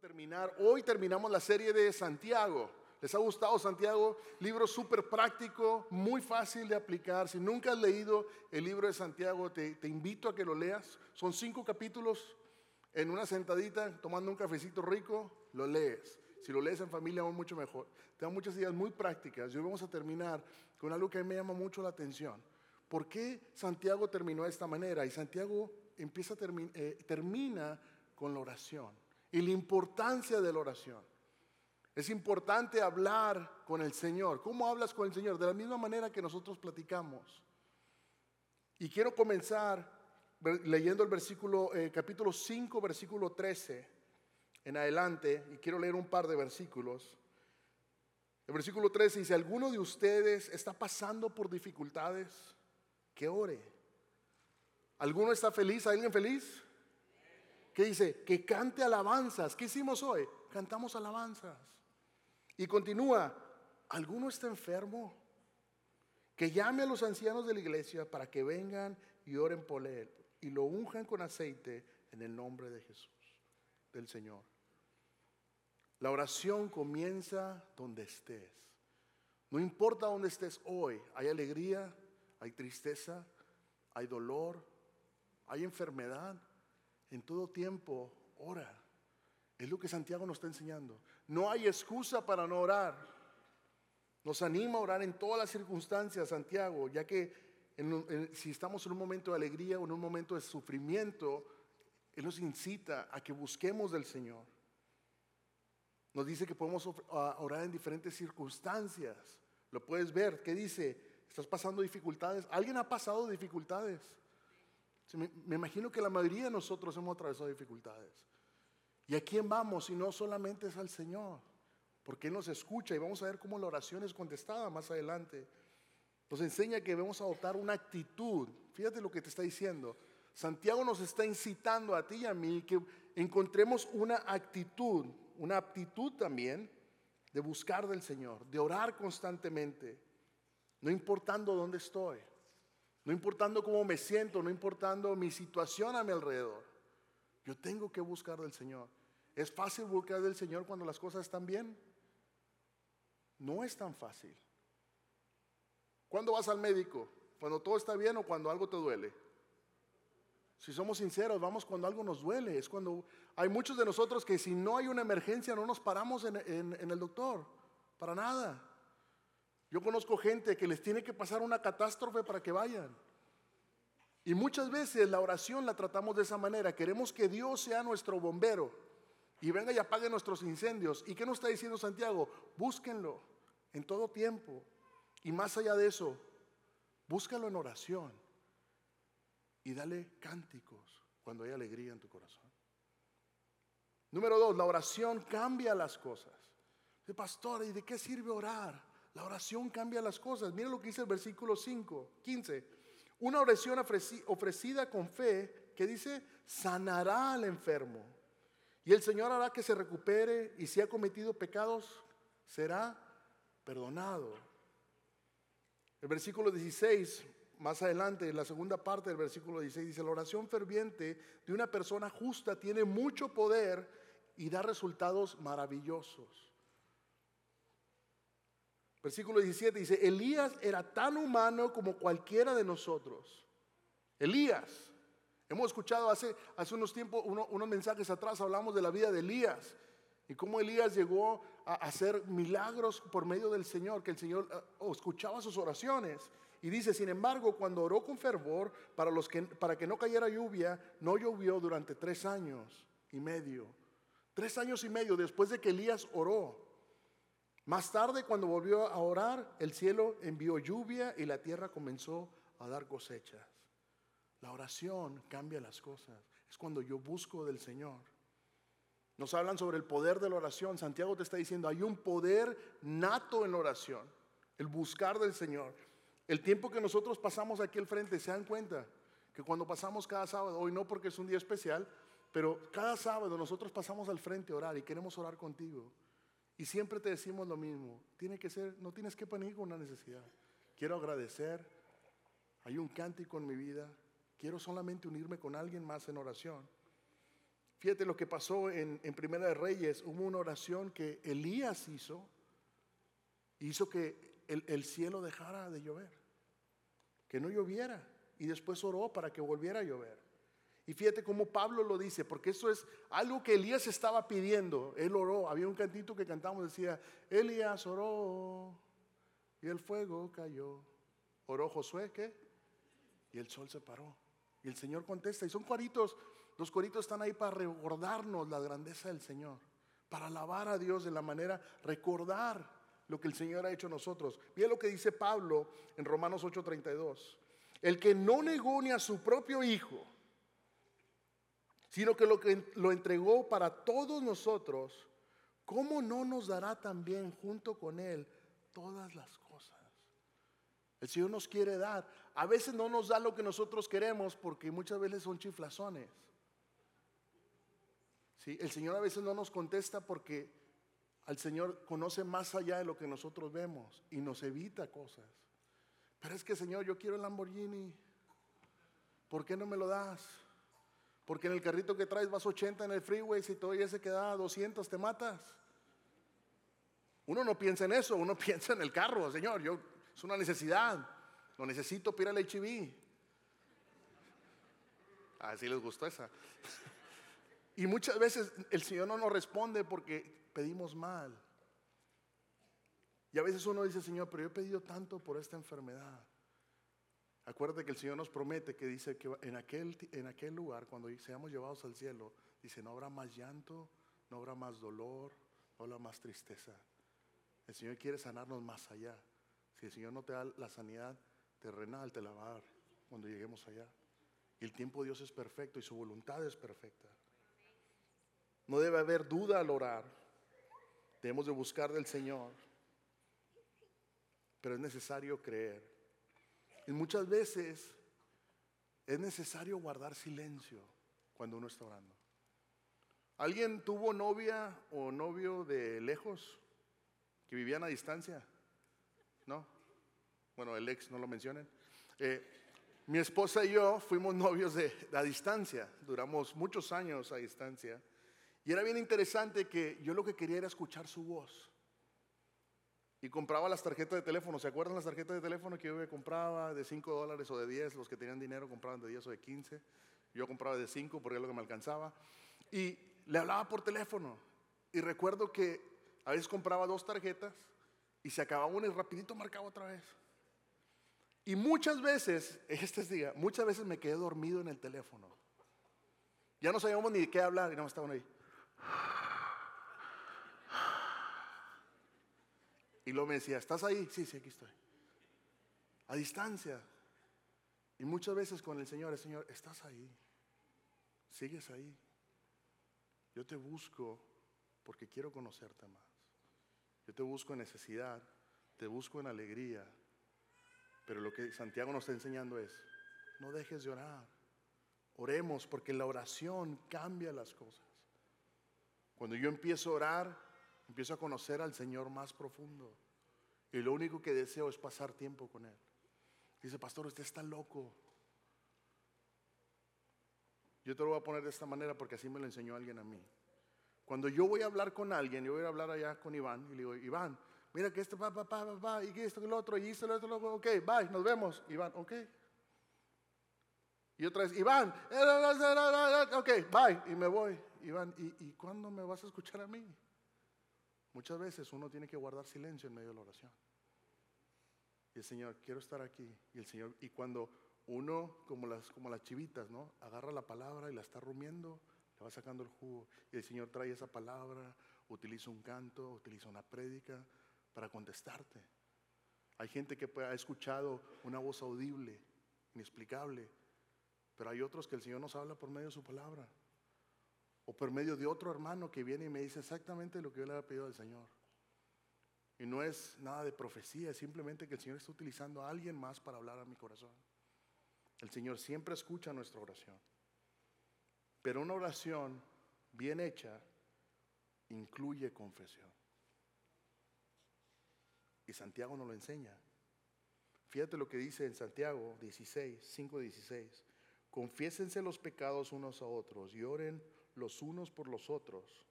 terminar. Hoy terminamos la serie de Santiago. ¿Les ha gustado Santiago? Libro súper práctico, muy fácil de aplicar. Si nunca has leído el libro de Santiago, te, invito a que lo leas. Son cinco capítulos en una sentadita, tomando un cafecito rico, lo lees. Si lo lees en familia, aún mucho mejor. Te da muchas ideas muy prácticas. Y hoy vamos a terminar con algo que a mí me llama mucho la atención. ¿Por qué Santiago terminó de esta manera? Y Santiago empieza eh, termina con la oración y la importancia de la oración. Es importante hablar con el Señor. ¿Cómo hablas con el Señor? De la misma manera que nosotros platicamos. Y quiero comenzar leyendo el versículo, eh, capítulo 5, versículo 13 en adelante, y quiero leer un par de versículos. El versículo 13 dice, ¿alguno de ustedes está pasando por dificultades? Que ore. ¿Alguno está feliz? ¿Alguien feliz? ¿Qué dice? Que cante alabanzas. ¿Qué hicimos hoy? Cantamos alabanzas. Y continúa, ¿alguno está enfermo? Que llame a los ancianos de la iglesia para que vengan y oren por él y lo unjan con aceite en el nombre de Jesús, del Señor. La oración comienza donde estés. No importa dónde estés hoy, hay alegría, hay tristeza, hay dolor, hay enfermedad. En todo tiempo, ora. Es lo que Santiago nos está enseñando. No hay excusa para no orar. Nos anima a orar en todas las circunstancias, Santiago, ya que si estamos en un momento de alegría o en un momento de sufrimiento, Él nos incita a que busquemos del Señor. Nos dice que podemos orar en diferentes circunstancias. Lo puedes ver. ¿Qué dice? ¿Estás pasando dificultades? ¿Alguien ha pasado dificultades? Me imagino que la mayoría de nosotros hemos atravesado dificultades. ¿Y a quién vamos si no solamente es al Señor? Porque Él nos escucha y vamos a ver cómo la oración es contestada más adelante. Nos enseña que debemos adoptar una actitud. Fíjate lo que te está diciendo. Santiago nos está incitando a ti y a mí que encontremos una actitud, una aptitud también de buscar del Señor, de orar constantemente, no importando dónde estoy, no importando cómo me siento, no importando mi situación a mi alrededor. Yo tengo que buscar del Señor. ¿Es fácil buscar del Señor cuando las cosas están bien? No es tan fácil. ¿Cuándo vas al médico? ¿Cuando todo está bien o cuando algo te duele? Si somos sinceros, vamos cuando algo nos duele. Es cuando hay muchos de nosotros que si no hay una emergencia no nos paramos en, en el doctor. Para nada. Yo conozco gente que les tiene que pasar una catástrofe para que vayan. Y muchas veces la oración la tratamos de esa manera. Queremos que Dios sea nuestro bombero y venga y apague nuestros incendios. ¿Y qué nos está diciendo Santiago? Búsquenlo en todo tiempo. Y más allá de eso, búscalo en oración y dale cánticos cuando hay alegría en tu corazón. Número dos, la oración cambia las cosas. Pastor, ¿y de qué sirve orar? La oración cambia las cosas. Mira lo que dice el versículo 5, 15. Una oración ofrecida con fe que dice, sanará al enfermo. Y el Señor hará que se recupere y si ha cometido pecados, será perdonado. El versículo 16, más adelante, en la segunda parte del versículo 16, dice, la oración ferviente de una persona justa tiene mucho poder y da resultados maravillosos. Versículo 17 dice, Elías era tan humano como cualquiera de nosotros. Elías. Hemos escuchado hace, hace unos tiempos, unos mensajes atrás, hablamos de la vida de Elías y cómo Elías llegó a hacer milagros por medio del Señor, que el Señor eh, escuchaba sus oraciones. Y dice, sin embargo, cuando oró con fervor para, los que, para que no cayera lluvia, no llovió durante tres años y medio. Tres años y medio después de que Elías oró. Más tarde, cuando volvió a orar, el cielo envió lluvia y la tierra comenzó a dar cosechas. La oración cambia las cosas. Es cuando yo busco del Señor. Nos hablan sobre el poder de la oración. Santiago te está diciendo, hay un poder nato en la oración, el buscar del Señor. El tiempo que nosotros pasamos aquí al frente, se dan cuenta que cuando pasamos cada sábado, hoy no porque es un día especial, pero cada sábado nosotros pasamos al frente a orar y queremos orar contigo. Y siempre te decimos lo mismo, tiene que ser, no tienes que poner con una necesidad. Quiero agradecer, hay un cántico en mi vida, quiero solamente unirme con alguien más en oración. Fíjate lo que pasó en, en Primera de Reyes. Hubo una oración que Elías hizo. Hizo que el, el cielo dejara de llover. Que no lloviera. Y después oró para que volviera a llover. Y fíjate cómo Pablo lo dice, porque eso es algo que Elías estaba pidiendo. Él oró. Había un cantito que cantamos, decía, Elías oró y el fuego cayó. Oró Josué, ¿qué? Y el sol se paró. Y el Señor contesta. Y son cuaritos, los cuaritos están ahí para recordarnos la grandeza del Señor. Para alabar a Dios de la manera, recordar lo que el Señor ha hecho a nosotros. Mira lo que dice Pablo en Romanos 8:32. El que no negó ni a su propio Hijo, sino que lo, que lo entregó para todos nosotros, ¿cómo no nos dará también junto con Él todas las cosas? El Señor nos quiere dar. A veces no nos da lo que nosotros queremos porque muchas veces son chiflazones. ¿Sí? El Señor a veces no nos contesta porque al Señor conoce más allá de lo que nosotros vemos y nos evita cosas. Pero es que Señor, yo quiero el Lamborghini. ¿Por qué no me lo das? Porque en el carrito que traes vas 80 en el freeway, si todavía se queda 200 te matas. Uno no piensa en eso, uno piensa en el carro, Señor, yo es una necesidad. Lo necesito para ir HIV. Así les gustó esa. Y muchas veces el Señor no nos responde porque pedimos mal. Y a veces uno dice, Señor, pero yo he pedido tanto por esta enfermedad. Acuérdate que el Señor nos promete que dice que en aquel, en aquel lugar, cuando seamos llevados al cielo, dice, no habrá más llanto, no habrá más dolor, no habrá más tristeza. El Señor quiere sanarnos más allá. Si el Señor no te da la sanidad terrenal, te la va a dar cuando lleguemos allá. Y el tiempo de Dios es perfecto y su voluntad es perfecta. No debe haber duda al orar. Debemos de buscar del Señor. Pero es necesario creer. Y muchas veces es necesario guardar silencio cuando uno está orando. ¿Alguien tuvo novia o novio de lejos que vivían a distancia? ¿No? Bueno, el ex no lo mencionen. Eh, mi esposa y yo fuimos novios de, a distancia, duramos muchos años a distancia. Y era bien interesante que yo lo que quería era escuchar su voz. Y compraba las tarjetas de teléfono. ¿Se acuerdan las tarjetas de teléfono que yo compraba de 5 dólares o de 10? Los que tenían dinero compraban de 10 o de 15. Yo compraba de 5 porque era lo que me alcanzaba. Y le hablaba por teléfono. Y recuerdo que a veces compraba dos tarjetas y se acababa una y rapidito marcaba otra vez. Y muchas veces, este día, muchas veces me quedé dormido en el teléfono. Ya no sabíamos ni de qué hablar y no estaban ahí. Y luego me decía, ¿estás ahí? Sí, sí, aquí estoy. A distancia. Y muchas veces con el Señor, el Señor, estás ahí. Sigues ahí. Yo te busco porque quiero conocerte más. Yo te busco en necesidad, te busco en alegría. Pero lo que Santiago nos está enseñando es, no dejes de orar. Oremos porque la oración cambia las cosas. Cuando yo empiezo a orar, Empiezo a conocer al Señor más profundo. Y lo único que deseo es pasar tiempo con Él. Dice, pastor, usted está loco. Yo te lo voy a poner de esta manera porque así me lo enseñó alguien a mí. Cuando yo voy a hablar con alguien, yo voy a hablar allá con Iván y le digo, Iván, mira que esto, va, va, va, va, y que esto, que lo otro, y esto, lo otro, ok, bye, nos vemos. Iván, ok. Y otra vez, Iván, ok, bye, y me voy. Iván, ¿y, y cuándo me vas a escuchar a mí? Muchas veces uno tiene que guardar silencio en medio de la oración. Y el Señor, quiero estar aquí. Y el Señor, y cuando uno, como las, como las chivitas, ¿no? Agarra la palabra y la está rumiendo, le va sacando el jugo. Y el Señor trae esa palabra, utiliza un canto, utiliza una prédica para contestarte. Hay gente que ha escuchado una voz audible, inexplicable, pero hay otros que el Señor nos habla por medio de su palabra o por medio de otro hermano que viene y me dice exactamente lo que yo le había pedido al Señor. Y no es nada de profecía, es simplemente que el Señor está utilizando a alguien más para hablar a mi corazón. El Señor siempre escucha nuestra oración. Pero una oración bien hecha incluye confesión. Y Santiago nos lo enseña. Fíjate lo que dice en Santiago 16, 5, 16. Confiésense los pecados unos a otros y oren los unos por los otros.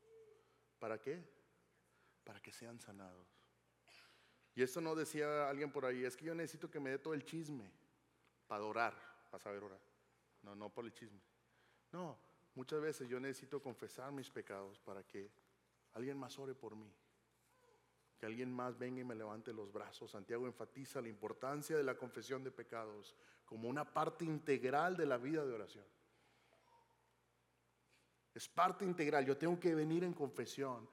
¿Para qué? Para que sean sanados. Y esto no decía alguien por ahí, es que yo necesito que me dé todo el chisme para orar, para saber orar. No, no por el chisme. No, muchas veces yo necesito confesar mis pecados para que alguien más ore por mí. Que alguien más venga y me levante los brazos. Santiago enfatiza la importancia de la confesión de pecados como una parte integral de la vida de oración. Es parte integral. Yo tengo que venir en confesión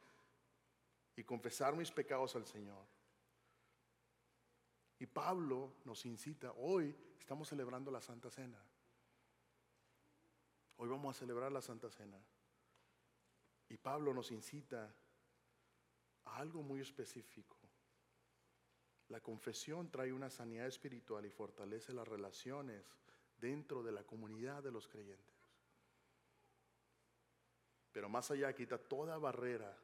y confesar mis pecados al Señor. Y Pablo nos incita, hoy estamos celebrando la Santa Cena. Hoy vamos a celebrar la Santa Cena. Y Pablo nos incita a algo muy específico. La confesión trae una sanidad espiritual y fortalece las relaciones dentro de la comunidad de los creyentes. Pero más allá quita toda barrera.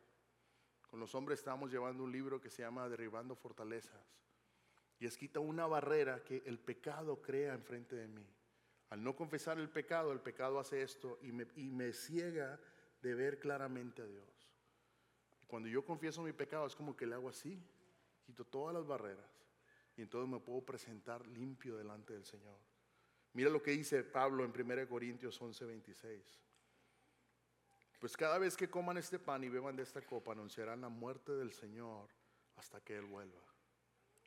Con los hombres estamos llevando un libro que se llama Derribando Fortalezas. Y es quita una barrera que el pecado crea enfrente de mí. Al no confesar el pecado, el pecado hace esto y me, y me ciega de ver claramente a Dios. Cuando yo confieso mi pecado es como que le hago así, quito todas las barreras y entonces me puedo presentar limpio delante del Señor. Mira lo que dice Pablo en 1 Corintios 11:26. Pues cada vez que coman este pan y beban de esta copa anunciarán la muerte del Señor hasta que Él vuelva.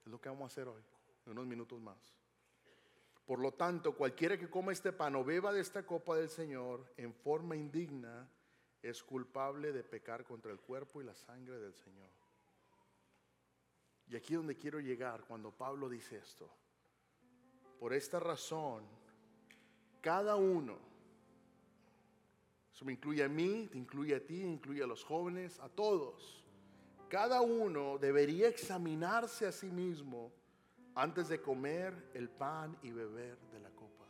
Es lo que vamos a hacer hoy, en unos minutos más. Por lo tanto, cualquiera que coma este pan o beba de esta copa del Señor en forma indigna, es culpable de pecar contra el cuerpo y la sangre del Señor. Y aquí es donde quiero llegar cuando Pablo dice esto. Por esta razón, cada uno, eso me incluye a mí, te incluye a ti, incluye a los jóvenes, a todos, cada uno debería examinarse a sí mismo antes de comer el pan y beber de la copa.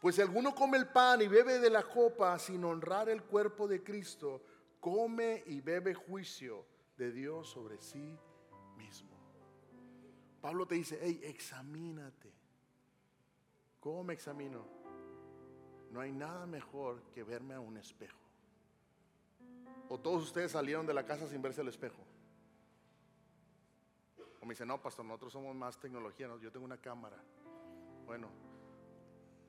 Pues si alguno come el pan y bebe de la copa sin honrar el cuerpo de Cristo, come y bebe juicio de Dios sobre sí mismo. Pablo te dice, hey, examínate. ¿Cómo me examino? No hay nada mejor que verme a un espejo. O todos ustedes salieron de la casa sin verse al espejo. O me dicen, no, pastor, nosotros somos más tecnología, yo tengo una cámara. Bueno,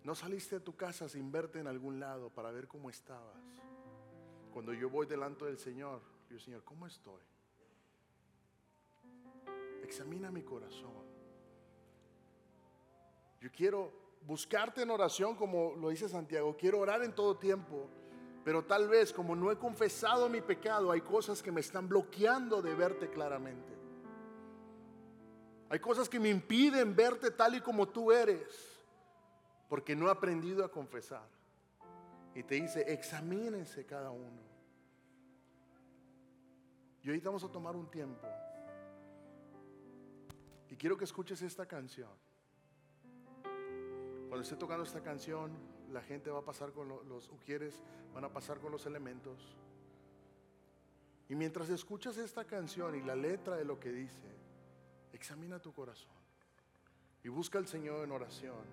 no saliste de tu casa sin verte en algún lado para ver cómo estabas. Cuando yo voy delante del Señor, digo, Señor, ¿cómo estoy? Examina mi corazón. Yo quiero buscarte en oración, como lo dice Santiago. Quiero orar en todo tiempo. Pero tal vez como no he confesado mi pecado, hay cosas que me están bloqueando de verte claramente. Hay cosas que me impiden verte tal y como tú eres porque no ha aprendido a confesar. Y te dice, examínense cada uno. Y ahorita vamos a tomar un tiempo. Y quiero que escuches esta canción. Cuando esté tocando esta canción, la gente va a pasar con los ujieres, van a pasar con los elementos. Y mientras escuchas esta canción y la letra de lo que dice, examina tu corazón y busca al Señor en oración.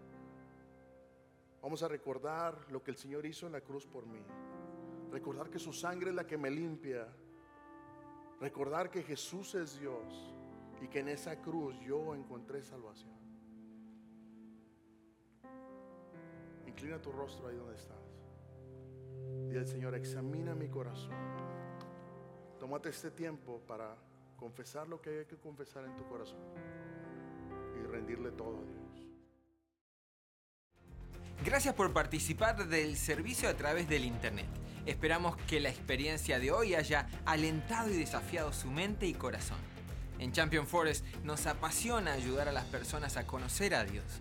Vamos a recordar lo que el Señor hizo en la cruz por mí. Recordar que su sangre es la que me limpia. Recordar que Jesús es Dios y que en esa cruz yo encontré salvación. Inclina tu rostro ahí donde estás. Y el Señor, examina mi corazón. Tómate este tiempo para confesar lo que hay que confesar en tu corazón y rendirle todo a Dios. Gracias por participar del servicio a través del Internet. Esperamos que la experiencia de hoy haya alentado y desafiado su mente y corazón. En Champion Forest nos apasiona ayudar a las personas a conocer a Dios,